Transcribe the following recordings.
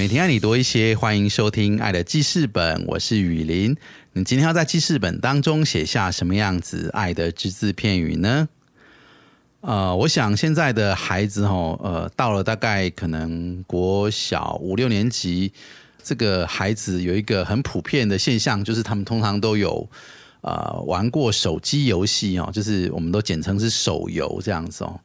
每天爱你多一些，欢迎收听《爱的记事本》，我是雨林。你今天要在记事本当中写下什么样子爱的只字片语呢？呃，我想现在的孩子哦，呃，到了大概可能国小五六年级，这个孩子有一个很普遍的现象，就是他们通常都有呃玩过手机游戏哦，就是我们都简称是手游这样子哦。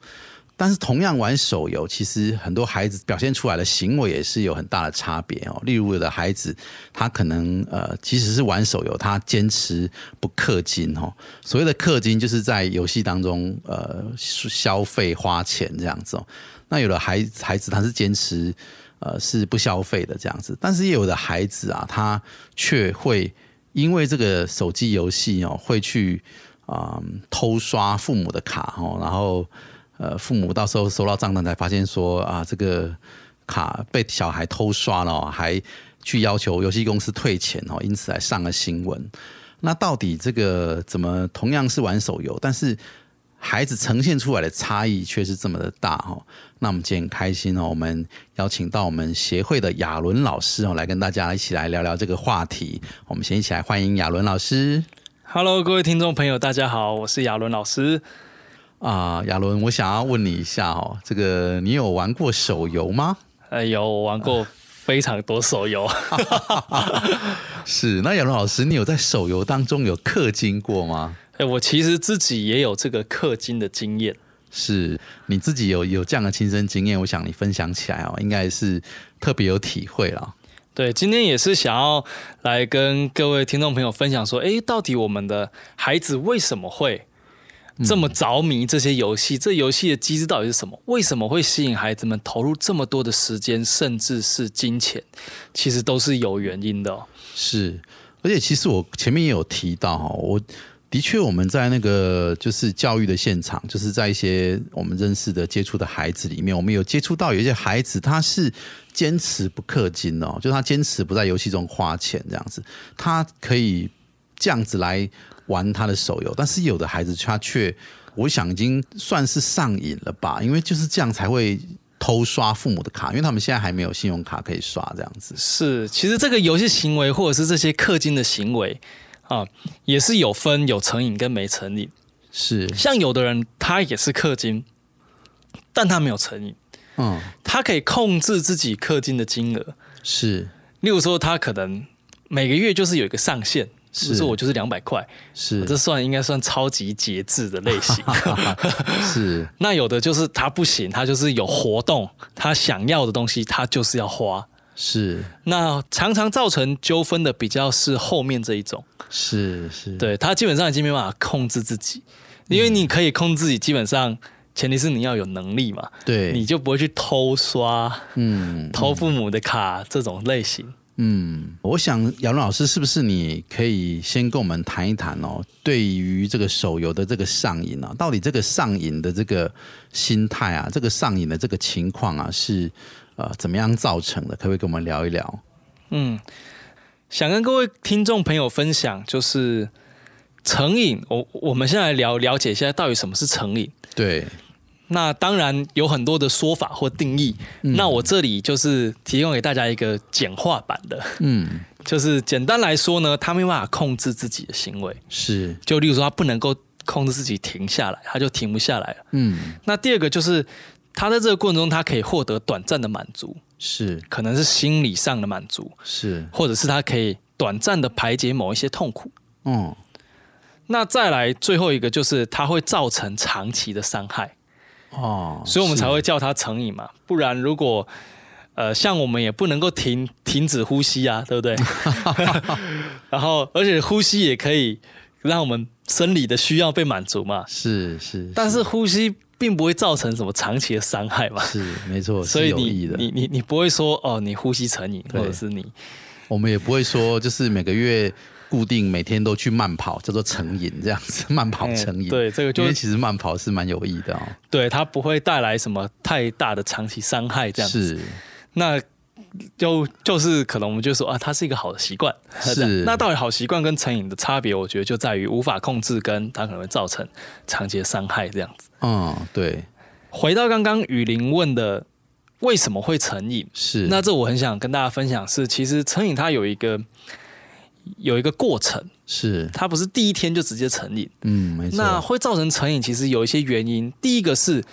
但是同样玩手游，其实很多孩子表现出来的行为也是有很大的差别哦。例如，有的孩子他可能呃，即使是玩手游，他坚持不氪金哦。所谓的氪金，就是在游戏当中呃消费花钱这样子哦。那有的孩孩子他是坚持呃是不消费的这样子，但是也有的孩子啊，他却会因为这个手机游戏哦，会去啊偷刷父母的卡哦，然后。呃，父母到时候收到账单才发现说啊，这个卡被小孩偷刷了，还去要求游戏公司退钱哦，因此还上了新闻。那到底这个怎么同样是玩手游，但是孩子呈现出来的差异却是这么的大哦？那我们今天很开心哦，我们邀请到我们协会的亚伦老师哦，来跟大家一起来聊聊这个话题。我们先一起来欢迎亚伦老师。Hello，各位听众朋友，大家好，我是亚伦老师。啊，亚伦，我想要问你一下哦，这个你有玩过手游吗？呃，有，我玩过非常多手游。是，那亚伦老师，你有在手游当中有氪金过吗？哎，我其实自己也有这个氪金的经验。是你自己有有这样的亲身经验，我想你分享起来哦，应该是特别有体会了。对，今天也是想要来跟各位听众朋友分享说，哎，到底我们的孩子为什么会？这么着迷这些游戏，这游戏的机制到底是什么？为什么会吸引孩子们投入这么多的时间，甚至是金钱？其实都是有原因的。是，而且其实我前面也有提到哈，我的确我们在那个就是教育的现场，就是在一些我们认识的接触的孩子里面，我们有接触到有一些孩子他是坚持不氪金哦，就是他坚持不在游戏中花钱这样子，他可以这样子来。玩他的手游，但是有的孩子他却，我想已经算是上瘾了吧，因为就是这样才会偷刷父母的卡，因为他们现在还没有信用卡可以刷，这样子。是，其实这个游戏行为或者是这些氪金的行为啊，也是有分有成瘾跟没成瘾。是，像有的人他也是氪金，但他没有成瘾，嗯，他可以控制自己氪金的金额。是，例如说他可能每个月就是有一个上限。是我就是两百块，是这算应该算超级节制的类型。是那有的就是他不行，他就是有活动，他想要的东西他就是要花。是那常常造成纠纷的比较是后面这一种。是是，对他基本上已经没办法控制自己，因为你可以控制自己，基本上前提是你要有能力嘛。对，你就不会去偷刷，嗯，偷父母的卡这种类型。嗯，我想姚伦老师是不是你可以先跟我们谈一谈哦？对于这个手游的这个上瘾啊，到底这个上瘾的这个心态啊，这个上瘾的这个情况啊，是呃怎么样造成的？可不可以跟我们聊一聊？嗯，想跟各位听众朋友分享，就是成瘾。我我们先来聊了解一下，到底什么是成瘾？对。那当然有很多的说法或定义，那我这里就是提供给大家一个简化版的，嗯，就是简单来说呢，他没办法控制自己的行为，是，就例如说他不能够控制自己停下来，他就停不下来了，嗯。那第二个就是他在这个过程中，他可以获得短暂的满足，是，可能是心理上的满足，是，或者是他可以短暂的排解某一些痛苦，嗯。那再来最后一个就是它会造成长期的伤害。哦，所以我们才会叫它成瘾嘛，不然如果呃像我们也不能够停停止呼吸啊，对不对？然后而且呼吸也可以让我们生理的需要被满足嘛，是是，但是呼吸并不会造成什么长期的伤害嘛，是没错，所以你你你你不会说哦，你呼吸成瘾，或者是你我们也不会说就是每个月固定每天都去慢跑，叫做成瘾这样子，慢跑成瘾。对，这个因为其实慢跑是蛮有益的哦。对，它不会带来什么太大的长期伤害，这样子。那。就就是可能我们就说啊，它是一个好的习惯。是。那到底好习惯跟成瘾的差别，我觉得就在于无法控制，跟它可能会造成长期的伤害这样子。嗯，对。回到刚刚雨林问的为什么会成瘾？是。那这我很想跟大家分享是，其实成瘾它有一个有一个过程，是它不是第一天就直接成瘾。嗯，没错。那会造成成瘾，其实有一些原因。第一个是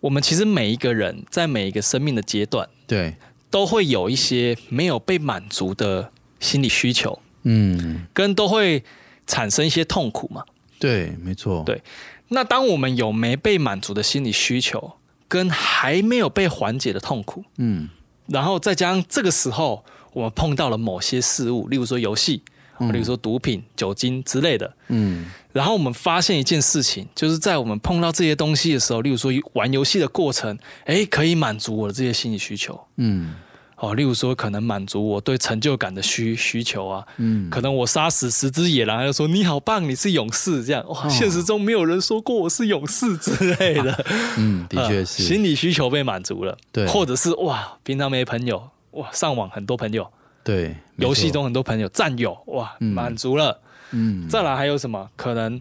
我们其实每一个人在每一个生命的阶段，对。都会有一些没有被满足的心理需求，嗯，跟都会产生一些痛苦嘛。对，没错。对，那当我们有没被满足的心理需求，跟还没有被缓解的痛苦，嗯，然后再加上这个时候我们碰到了某些事物，例如说游戏，例如说毒品、酒精之类的，嗯，然后我们发现一件事情，就是在我们碰到这些东西的时候，例如说玩游戏的过程，哎，可以满足我的这些心理需求，嗯。哦，例如说，可能满足我对成就感的需需求啊，嗯，可能我杀死十只野狼，就说你好棒，你是勇士，这样。哇，现实中没有人说过我是勇士之类的，嗯，的确是，心理需求被满足了，对，或者是哇，平常没朋友，哇，上网很多朋友，对，游戏中很多朋友战友，哇，满足了，嗯，再来还有什么？可能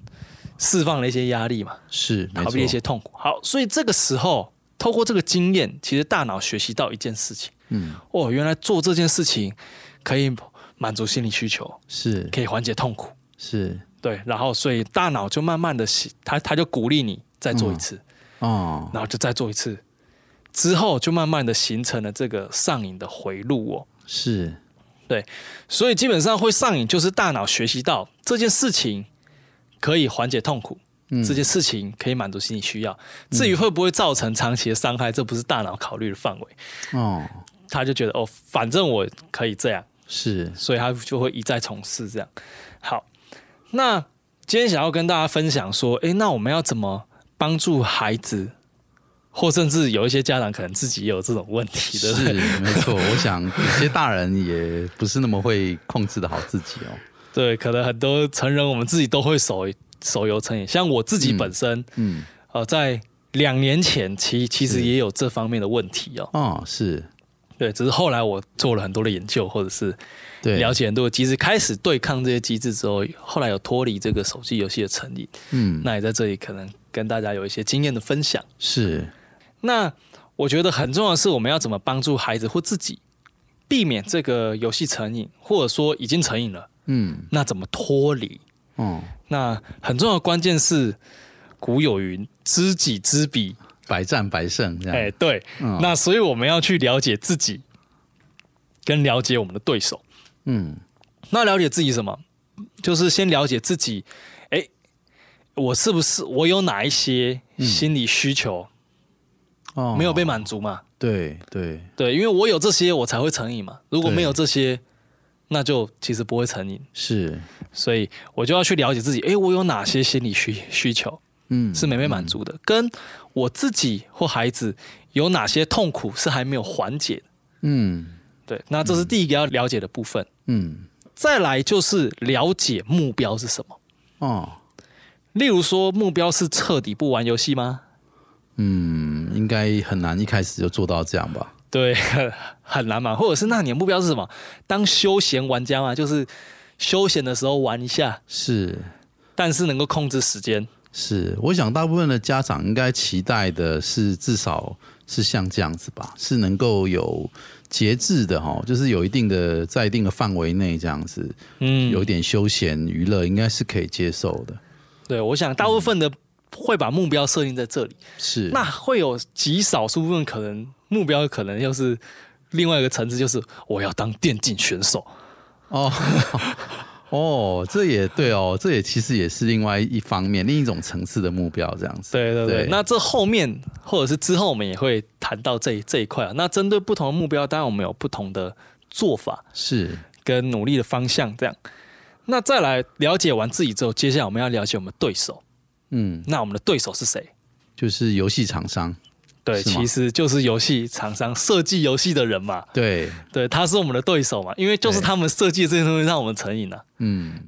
释放了一些压力嘛，是逃避一些痛苦。好，所以这个时候透过这个经验，其实大脑学习到一件事情。嗯，哦，原来做这件事情可以满足心理需求，是。可以缓解痛苦，是。对，然后所以大脑就慢慢的，他他就鼓励你再做一次，哦，然后就再做一次，之后就慢慢的形成了这个上瘾的回路哦，是，对，所以基本上会上瘾，就是大脑学习到这件事情可以缓解痛苦。嗯这件事情可以满足心理需要，至于会不会造成长期的伤害，这不是大脑考虑的范围。哦。他就觉得哦，反正我可以这样，是，所以他就会一再从事这样。好，那今天想要跟大家分享说，哎，那我们要怎么帮助孩子，或甚至有一些家长可能自己也有这种问题的，是没错。我想有些大人也不是那么会控制的好自己哦。对，可能很多成人我们自己都会手手游成瘾，像我自己本身，嗯，呃，在两年前其其实也有这方面的问题哦。哦，是。对，只是后来我做了很多的研究，或者是了解很多机制，开始对抗这些机制之后，后来有脱离这个手机游戏的成瘾。嗯，那也在这里可能跟大家有一些经验的分享。是，那我觉得很重要的是，我们要怎么帮助孩子或自己避免这个游戏成瘾，或者说已经成瘾了。嗯，那怎么脱离？嗯，那很重要的关键是，古有云：知己知彼。百战百胜，这样哎，对，那所以我们要去了解自己，跟了解我们的对手。嗯，那了解自己什么？就是先了解自己，哎，我是不是我有哪一些心理需求哦没有被满足嘛？对对对，因为我有这些，我才会成瘾嘛。如果没有这些，那就其实不会成瘾。是，所以我就要去了解自己，哎，我有哪些心理需需求？嗯，是没被满足的，跟我自己或孩子有哪些痛苦是还没有缓解的？嗯，对，那这是第一个要了解的部分。嗯，再来就是了解目标是什么。哦，例如说，目标是彻底不玩游戏吗？嗯，应该很难一开始就做到这样吧？对，很难嘛。或者是那你的目标是什么？当休闲玩家嘛，就是休闲的时候玩一下，是，但是能够控制时间。是，我想大部分的家长应该期待的是，至少是像这样子吧，是能够有节制的哈，就是有一定的在一定的范围内这样子，嗯，有一点休闲娱乐，应该是可以接受的。对，我想大部分的会把目标设定在这里，是，那会有极少数部分可能目标可能又是另外一个层次，就是我要当电竞选手哦。哦，这也对哦，这也其实也是另外一方面、另一种层次的目标，这样子。对对对，那这后面或者是之后，我们也会谈到这这一块啊。那针对不同的目标，当然我们有不同的做法，是跟努力的方向这样。那再来了解完自己之后，接下来我们要了解我们对手。嗯，那我们的对手是谁？就是游戏厂商。对，其实就是游戏厂商设计游戏的人嘛。对，对，他是我们的对手嘛，因为就是他们设计这些东西让我们成瘾了。嗯。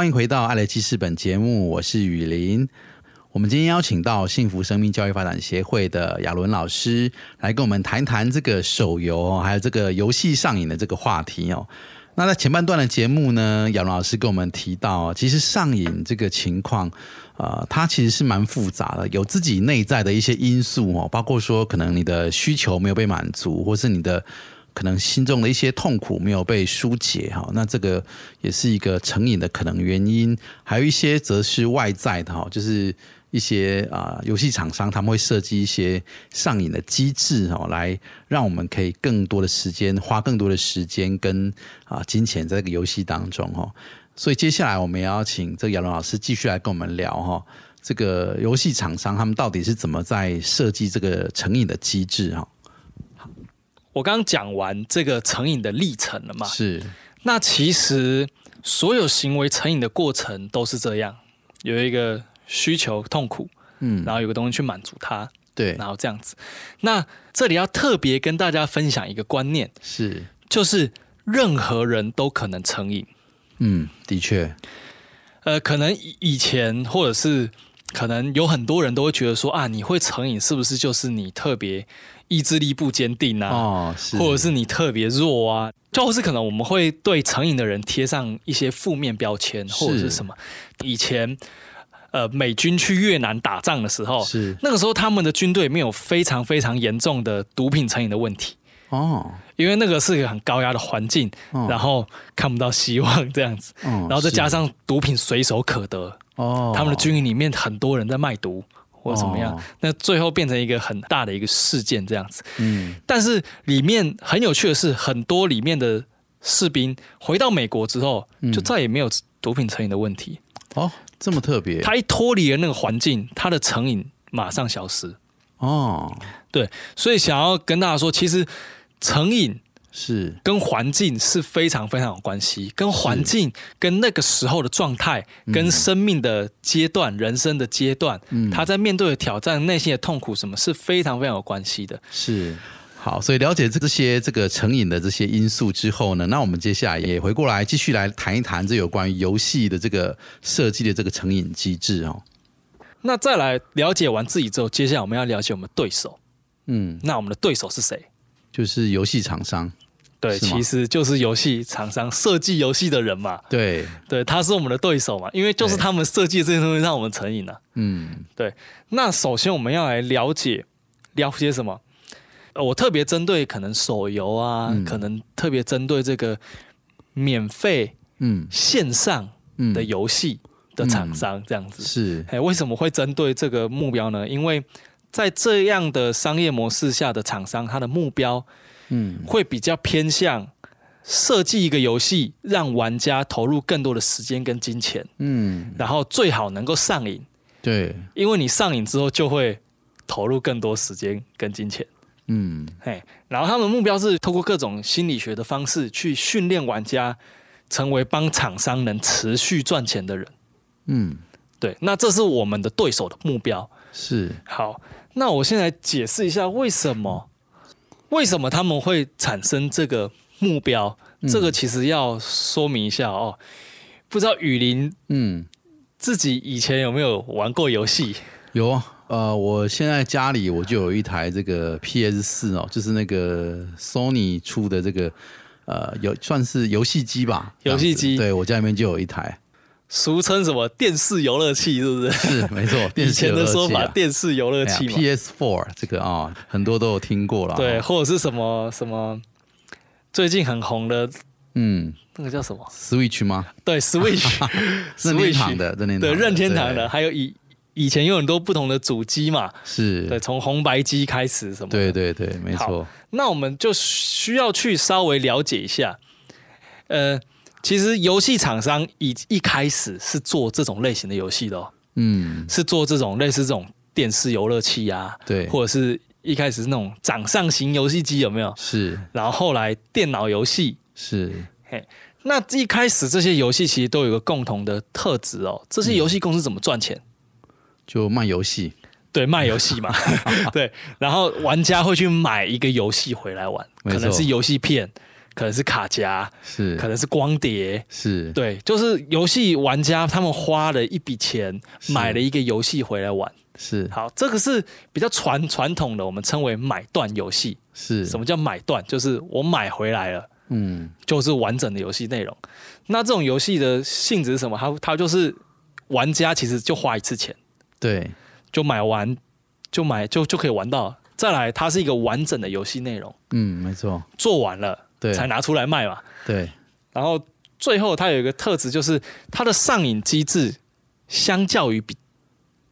欢迎回到《爱的记事本》节目，我是雨林。我们今天邀请到幸福生命教育发展协会的亚伦老师来跟我们谈谈这个手游还有这个游戏上瘾的这个话题哦。那在前半段的节目呢，亚伦老师跟我们提到，其实上瘾这个情况，呃，它其实是蛮复杂的，有自己内在的一些因素哦，包括说可能你的需求没有被满足，或是你的。可能心中的一些痛苦没有被疏解哈，那这个也是一个成瘾的可能原因。还有一些则是外在的哈，就是一些啊游戏厂商他们会设计一些上瘾的机制哈，来让我们可以更多的时间花更多的时间跟啊金钱在这个游戏当中哈。所以接下来我们也要请这个亚龙老师继续来跟我们聊哈，这个游戏厂商他们到底是怎么在设计这个成瘾的机制哈。我刚刚讲完这个成瘾的历程了嘛？是。那其实所有行为成瘾的过程都是这样，有一个需求痛苦，嗯，然后有个东西去满足它，对，然后这样子。那这里要特别跟大家分享一个观念，是，就是任何人都可能成瘾。嗯，的确。呃，可能以前或者是可能有很多人都会觉得说啊，你会成瘾是不是就是你特别。意志力不坚定啊，或者是你特别弱啊，就是可能我们会对成瘾的人贴上一些负面标签，或者是什么？以前呃，美军去越南打仗的时候，是。那个时候他们的军队没有非常非常严重的毒品成瘾的问题哦，因为那个是一个很高压的环境，然后看不到希望这样子，然后再加上毒品随手可得哦，他们的军营里面很多人在卖毒。或怎么样？那最后变成一个很大的一个事件这样子。嗯，但是里面很有趣的是，很多里面的士兵回到美国之后，就再也没有毒品成瘾的问题。哦，这么特别。他一脱离了那个环境，他的成瘾马上消失。哦，对，所以想要跟大家说，其实成瘾。是跟环境是非常非常有关系，跟环境、跟那个时候的状态、跟生命的阶段、人生的阶段，他在面对的挑战、内心的痛苦，什么是非常非常有关系的。是好，所以了解这些这个成瘾的这些因素之后呢，那我们接下来也回过来继续来谈一谈这有关于游戏的这个设计的这个成瘾机制哦。那再来了解完自己之后，接下来我们要了解我们对手。嗯，那我们的对手是谁？就是游戏厂商。对，其实就是游戏厂商设计游戏的人嘛。对，对，他是我们的对手嘛，因为就是他们设计这些东西让我们成瘾了。嗯，对。那首先我们要来了解了解什么？我特别针对可能手游啊，可能特别针对这个免费嗯线上的游戏的厂商这样子。是，哎，为什么会针对这个目标呢？因为在这样的商业模式下的厂商，他的目标。嗯，会比较偏向设计一个游戏，让玩家投入更多的时间跟金钱。嗯，然后最好能够上瘾。对，因为你上瘾之后就会投入更多时间跟金钱。嗯，嘿，然后他们目标是透过各种心理学的方式去训练玩家，成为帮厂商能持续赚钱的人。嗯，对，那这是我们的对手的目标。是，好，那我先来解释一下为什么。为什么他们会产生这个目标？这个其实要说明一下哦。不知道雨林，嗯，自己以前有没有玩过游戏？有啊，呃，我现在家里我就有一台这个 PS 四哦，就是那个 Sony 出的这个，呃，有算是游戏机吧？游戏机，对我家里面就有一台。俗称什么电视游乐器，是不是？是没错，以前的说法，电视游乐器 PS Four 这个啊，很多都有听过了。对，或者是什么什么最近很红的，嗯，那个叫什么？Switch 吗？对，Switch，任天堂的，任天堂，对，任天堂的，还有以以前有很多不同的主机嘛，是对，从红白机开始什么？对对对，没错。那我们就需要去稍微了解一下，呃。其实游戏厂商一一开始是做这种类型的游戏的哦，嗯，是做这种类似这种电视游乐器啊，对，或者是一开始是那种掌上型游戏机有没有？是，然后后来电脑游戏。是，嘿，那一开始这些游戏其实都有个共同的特质哦，这些游戏公司怎么赚钱？就卖游戏，对，卖游戏嘛，对，然后玩家会去买一个游戏回来玩，可能是游戏片。可能是卡夹，是可能是光碟，是对，就是游戏玩家他们花了一笔钱买了一个游戏回来玩，是好，这个是比较传传统的，我们称为买断游戏。是什么叫买断？就是我买回来了，嗯，就是完整的游戏内容。那这种游戏的性质是什么？它它就是玩家其实就花一次钱，对，就买完就买就就可以玩到。再来，它是一个完整的游戏内容，嗯，没错，做完了。才拿出来卖嘛？对。然后最后它有一个特质，就是它的上瘾机制，相较于比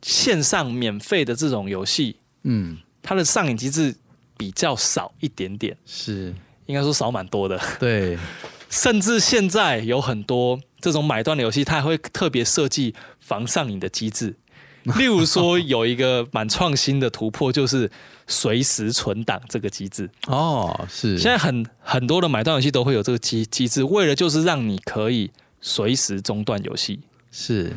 线上免费的这种游戏，嗯，它的上瘾机制比较少一点点。是，应该说少蛮多的。对。甚至现在有很多这种买断的游戏，它还会特别设计防上瘾的机制。例如说，有一个蛮创新的突破，就是随时存档这个机制。哦，是。现在很很多的买断游戏都会有这个机机制，为了就是让你可以随时中断游戏，是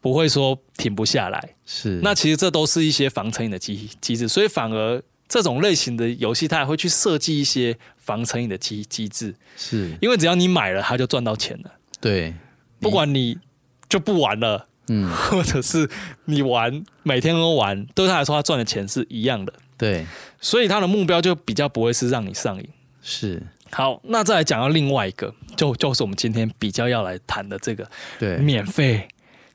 不会说停不下来。是。那其实这都是一些防成瘾的机机制，所以反而这种类型的游戏，它也会去设计一些防成瘾的机机制。是。因为只要你买了，它就赚到钱了。对。不管你就不玩了。嗯，或者是你玩每天都玩，对他来说，他赚的钱是一样的。对，所以他的目标就比较不会是让你上瘾。是，好，那再来讲到另外一个，就就是我们今天比较要来谈的这个，对，免费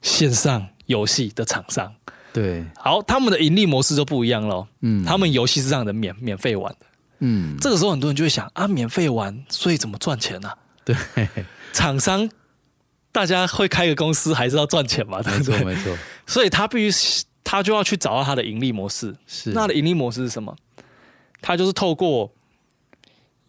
线上游戏的厂商。对，好，他们的盈利模式就不一样喽。嗯，他们游戏是让人免免费玩的。嗯，这个时候很多人就会想啊，免费玩，所以怎么赚钱呢？对，厂商。大家会开个公司还是要赚钱嘛？没错，没错。所以他必须他就要去找到他的盈利模式。是，那的盈利模式是什么？他就是透过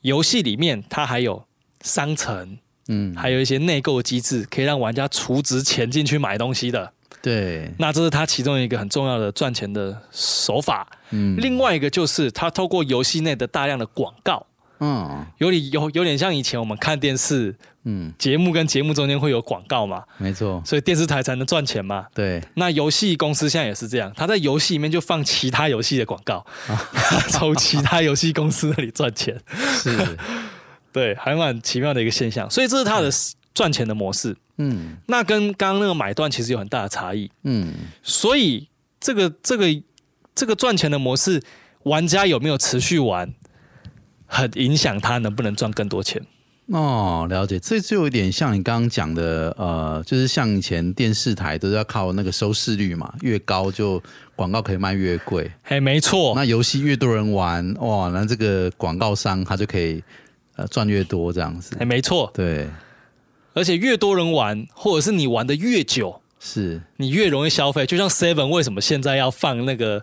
游戏里面，他还有商城，嗯，还有一些内购机制，可以让玩家储值钱进去买东西的。对，那这是他其中一个很重要的赚钱的手法。嗯，另外一个就是他透过游戏内的大量的广告。嗯，有点有有点像以前我们看电视，嗯，节目跟节目中间会有广告嘛，没错，所以电视台才能赚钱嘛。对，那游戏公司现在也是这样，他在游戏里面就放其他游戏的广告，从其他游戏公司那里赚钱。是，对，还蛮奇妙的一个现象。所以这是他的赚钱的模式。嗯，那跟刚刚那个买断其实有很大的差异。嗯，所以这个这个这个赚钱的模式，玩家有没有持续玩？很影响他能不能赚更多钱。哦，了解，这就有点像你刚刚讲的，呃，就是像以前电视台都是要靠那个收视率嘛，越高就广告可以卖越贵。嘿，没错。那游戏越多人玩，哇，那这个广告商他就可以呃赚越多这样子。哎，没错。对，而且越多人玩，或者是你玩的越久，是你越容易消费。就像 Seven 为什么现在要放那个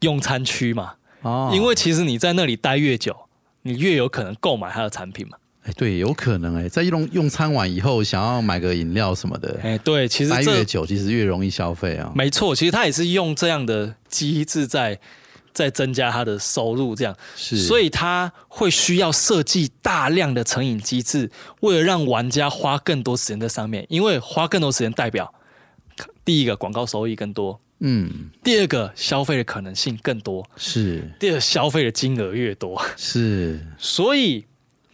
用餐区嘛？哦，因为其实你在那里待越久，你越有可能购买它的产品嘛。哎，对，有可能哎，在用用餐完以后，想要买个饮料什么的，哎，对，其实待越久，其实越容易消费啊。没错，其实他也是用这样的机制在在增加他的收入，这样是，所以他会需要设计大量的成瘾机制，为了让玩家花更多时间在上面，因为花更多时间代表第一个广告收益更多，嗯，第二个消费的可能性更多，是，第二消费的金额越多，是，所以。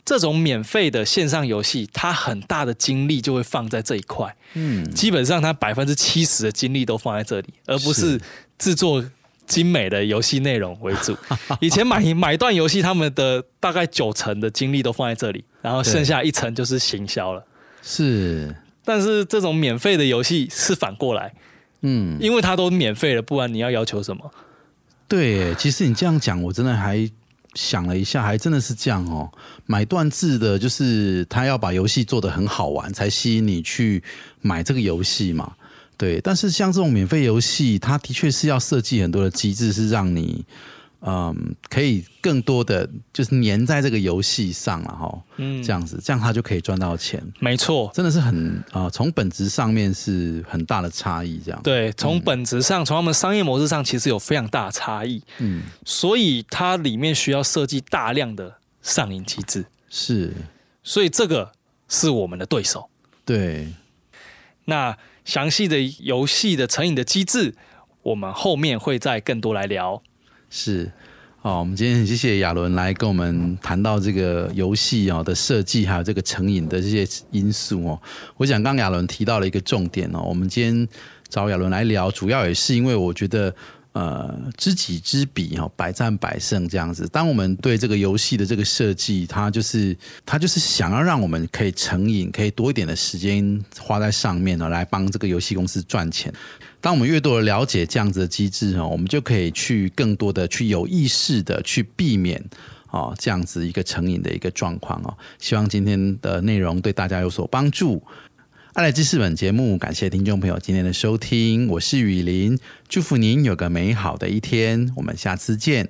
这种免费的线上游戏，它很大的精力就会放在这一块。嗯，基本上它百分之七十的精力都放在这里，而不是制作精美的游戏内容为主。以前买买断游戏，他们的大概九成的精力都放在这里，然后剩下一层就是行销了。是，但是这种免费的游戏是反过来，嗯，因为它都免费了，不然你要要求什么？对，其实你这样讲，我真的还。想了一下，还真的是这样哦。买断制的，就是他要把游戏做得很好玩，才吸引你去买这个游戏嘛。对，但是像这种免费游戏，它的确是要设计很多的机制，是让你。嗯，可以更多的就是粘在这个游戏上了哈，嗯，这样子，这样他就可以赚到钱。没错，真的是很啊，从本质上面是很大的差异。这样对，从本质上，从他们商业模式上，其实有非常大的差异。嗯，所以它里面需要设计大量的上瘾机制。是，所以这个是我们的对手。对，那详细的游戏的成瘾的机制，我们后面会再更多来聊。是，好，我们今天很谢谢亚伦来跟我们谈到这个游戏啊的设计，还有这个成瘾的这些因素哦。我想刚亚伦提到了一个重点哦，我们今天找亚伦来聊，主要也是因为我觉得，呃，知己知彼哦，百战百胜这样子。当我们对这个游戏的这个设计，它就是它就是想要让我们可以成瘾，可以多一点的时间花在上面呢，来帮这个游戏公司赚钱。当我们越多的了解这样子的机制哦，我们就可以去更多的去有意识的去避免哦这样子一个成瘾的一个状况哦。希望今天的内容对大家有所帮助。爱来知识本节目，感谢听众朋友今天的收听，我是雨林，祝福您有个美好的一天，我们下次见。